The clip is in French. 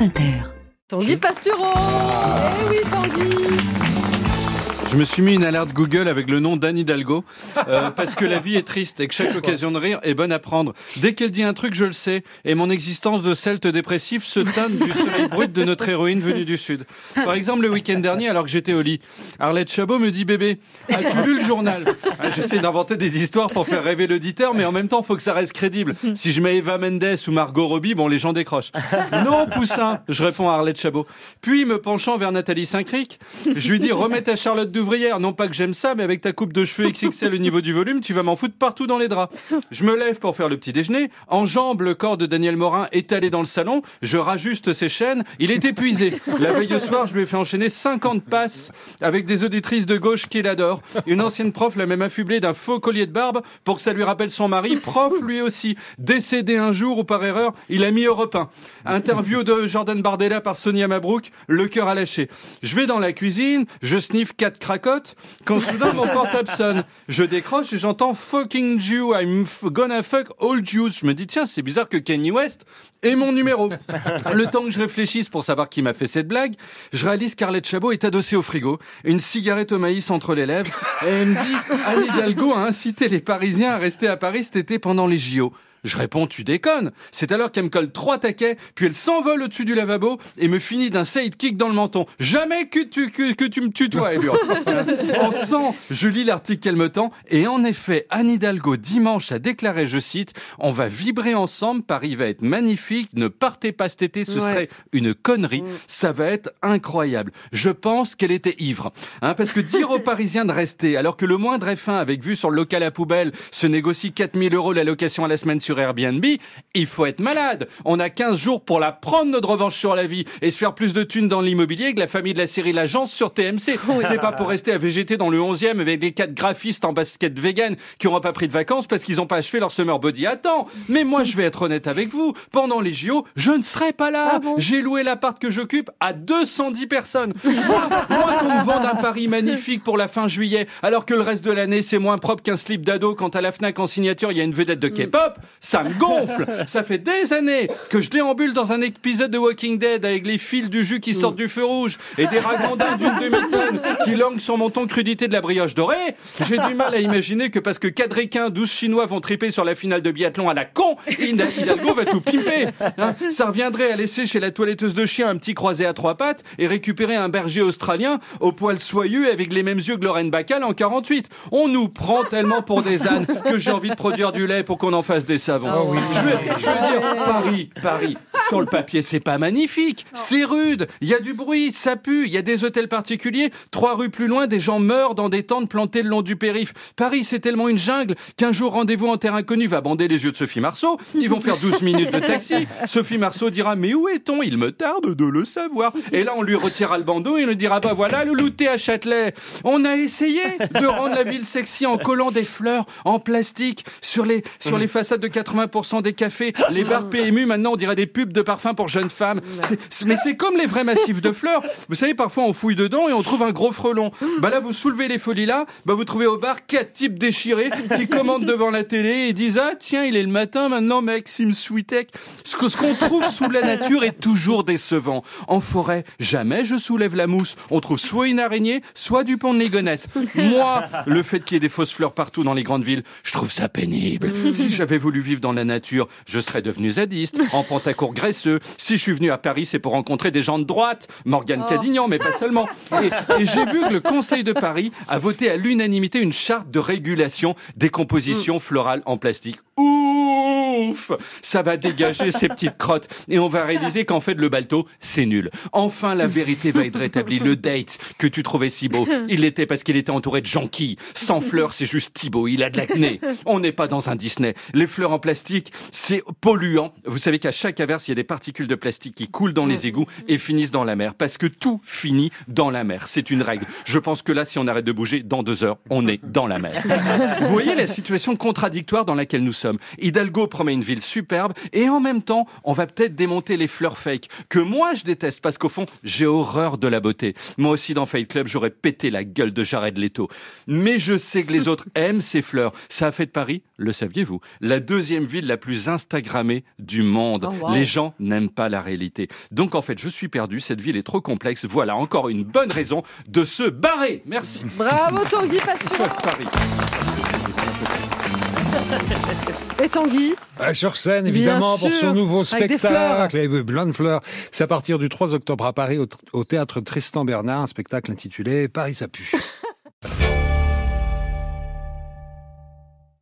France Inter. Tanguy Pastureau Eh oui, Tanguy Je me suis mis une alerte Google avec le nom d'Anne Hidalgo euh, parce que la vie est triste et que chaque occasion de rire est bonne à prendre. Dès qu'elle dit un truc, je le sais et mon existence de celte dépressif se teinte du soleil brut de notre héroïne venue du sud. Par exemple, le week-end dernier, alors que j'étais au lit, Arlette Chabot me dit bébé, as-tu lu le journal? Ah, J'essaie d'inventer des histoires pour faire rêver l'auditeur, mais en même temps, faut que ça reste crédible. Si je mets Eva Mendes ou Margot Robbie, bon, les gens décrochent. Non, poussin, je réponds à Arlette Chabot. Puis, me penchant vers Nathalie Saint-Cric, je lui dis remets ta Charlotte Non pas que j'aime ça, mais avec ta coupe de cheveux XXL au niveau du volume, tu vas m'en foutre partout dans les draps. Je me lève pour faire le petit déjeuner, enjambe le corps de Daniel Morin étalé dans le salon, je rajuste ses chaînes, il est épuisé. La veille au soir, je lui ai fait enchaîner 50 passes avec des auditrices de gauche qu'il adore. Une ancienne prof l'a même affublé d'un faux collier de barbe pour que ça lui rappelle son mari, prof lui aussi, décédé un jour ou par erreur, il a mis Europe 1. Interview de Jordan Bardella par Sonia Mabrouk, le cœur à lâcher. Je vais dans la cuisine, je sniffe quatre quand soudain mon portable sonne. Je décroche et j'entends fucking Jew, I'm gonna fuck all Jews. Je me dis, tiens, c'est bizarre que Kanye West ait mon numéro. Le temps que je réfléchisse pour savoir qui m'a fait cette blague, je réalise qu'Arlette Chabot est adossée au frigo, une cigarette au maïs entre les lèvres, et elle me dit, Anne Hidalgo a incité les Parisiens à rester à Paris cet été pendant les JO. Je réponds, tu déconnes. C'est alors qu'elle me colle trois taquets, puis elle s'envole au-dessus du lavabo et me finit d'un sidekick dans le menton. Jamais que tu, que, que tu me tutoies, elle hurle. En sang, je lis l'article qu'elle me tend, et en effet, Anne Hidalgo, dimanche, a déclaré, je cite, on va vibrer ensemble, Paris va être magnifique, ne partez pas cet été, ce Ouais. serait une connerie, ça va être incroyable. Je pense qu'elle était ivre. Hein, parce que dire aux Parisiens de rester, alors que le moindre F1 avec vue sur le local à poubelle se négocie 4000 euros la location à la semaine sur Airbnb, il faut être malade. On a 15 jours pour la prendre notre revanche sur la vie et se faire plus de thunes dans l'immobilier que la famille de la série L'Agence sur TMC. C'est pas pour rester à végéter dans le 11e avec des quatre graphistes en basket vegan qui auront pas pris de vacances parce qu'ils ont pas achevé leur summer body. Attends, mais moi je vais être honnête avec vous. Pendant les JO, je ne serai pas là. Ah bon? J'ai loué l'appart que j'occupe à 210 personnes. Moi, moi qu'on me vende un Paris magnifique pour la fin juillet, alors que le reste de l'année c'est moins propre qu'un slip d'ado quand à la Fnac en signature il y a une vedette de K-pop, ça me gonfle. Ça fait des années que je déambule dans un épisode de Walking Dead avec les fils du jus qui sortent du feu rouge et des ragondins d'une demi-tonne qui languent sur mon ton crudité de la brioche dorée. J'ai du mal à imaginer que parce que quatre Ricains, 12 Chinois vont triper sur la finale de biathlon à la con, Hidalgo va tout pimper. hein. ça reviendrait à laisser chez la toiletteuse de chien un petit croisé à trois pattes et récupérer un berger australien au poil soyeux avec les mêmes yeux que Lorraine Bacal en 48. On nous prend tellement pour des ânes que j'ai envie de produire du lait pour qu'on en fasse des savons. Je veux, je veux dire, Paris, Paris, sur le papier, c'est pas magnifique. C'est rude. Il y a du bruit, ça pue. Il y a des hôtels particuliers. Trois rues plus loin, des gens meurent dans des tentes plantées le long du périph. Paris, c'est tellement une jungle qu'un jour, rendez-vous en terre inconnue va bander les yeux de Sophie Marceau. Ils vont faire 12 minutes de taxi. Sophie Marceau dira, mais où est-on? Il me tarde de le savoir. Et là, on lui retirera le bandeau et on lui dira, bah voilà, le louté à Châtelet. On a essayé de rendre la ville sexy en collant des fleurs en plastique sur les, sur les façades de 80% des cafés. Les bars PMU, maintenant, on dirait des pubs de parfums pour jeunes femmes. Mais c'est comme les vrais massifs de fleurs. Vous savez, parfois, on fouille dedans et on trouve un gros frelon. Bah là, vous soulevez les folies là, bah vous trouvez au bar quatre types déchirés qui commandent devant la télé et disent, ah, tiens, il est le matin maintenant, Maxime Sweetek. Ce qu'on trouve sous la nature est toujours décevant. En forêt, jamais je soulève la mousse. On trouve soit une araignée, soit du pont de Ligonnès. Moi, le fait qu'il y ait des fausses fleurs partout dans les grandes villes, je trouve ça pénible. Si j'avais voulu vivre dans la nature, je serais devenu zadiste, en pantacourt graisseux. Si je suis venu à Paris, c'est pour rencontrer des gens de droite, Morgane Cadignan, mais pas seulement. Et, et j'ai vu que le Conseil de Paris a voté à l'unanimité une charte de régulation des compositions florales en plastique. Ouf Ça va dégager ces petites crottes et on va réaliser qu'en fait le balto, c'est nul. Enfin, la vérité va être rétablie. Le date que tu trouvais si beau, il l'était parce qu'il était entouré de jonquilles. Sans fleurs, c'est juste Thibaut, il a de l'acné. On n'est pas dans un Disney. Les fleurs en plastique, c'est polluant. Vous savez qu'à chaque averse, il y a des particules de plastique qui coulent dans les égouts et finissent dans la mer parce que tout finit dans la mer. C'est une règle. Je pense que là, si on arrête de bouger, dans deux heures, on est dans la mer. Vous voyez la situation contradictoire dans laquelle nous sommes. Hidalgo promet une ville superbe. Et en même temps, on va peut-être démonter les fleurs fake, que moi je déteste, parce qu'au fond, j'ai horreur de la beauté. Moi aussi, dans Fight Club, j'aurais pété la gueule de Jared Leto. Mais je sais que les autres aiment ces fleurs. Ça a fait de Paris, le saviez-vous, la deuxième ville la plus Instagrammée du monde. Oh, wow. Les gens n'aiment pas la réalité. Donc en fait, je suis perdu, cette ville est trop complexe. Voilà encore une bonne raison de se barrer. Merci. Bravo Tanguy Pastureau. Paris. Et Tanguy Euh, sur scène, évidemment, pour son nouveau avec spectacle, Blondes Fleurs. C'est à partir du 3 octobre à Paris, au, au théâtre Tristan Bernard, un spectacle intitulé Paris ça pue.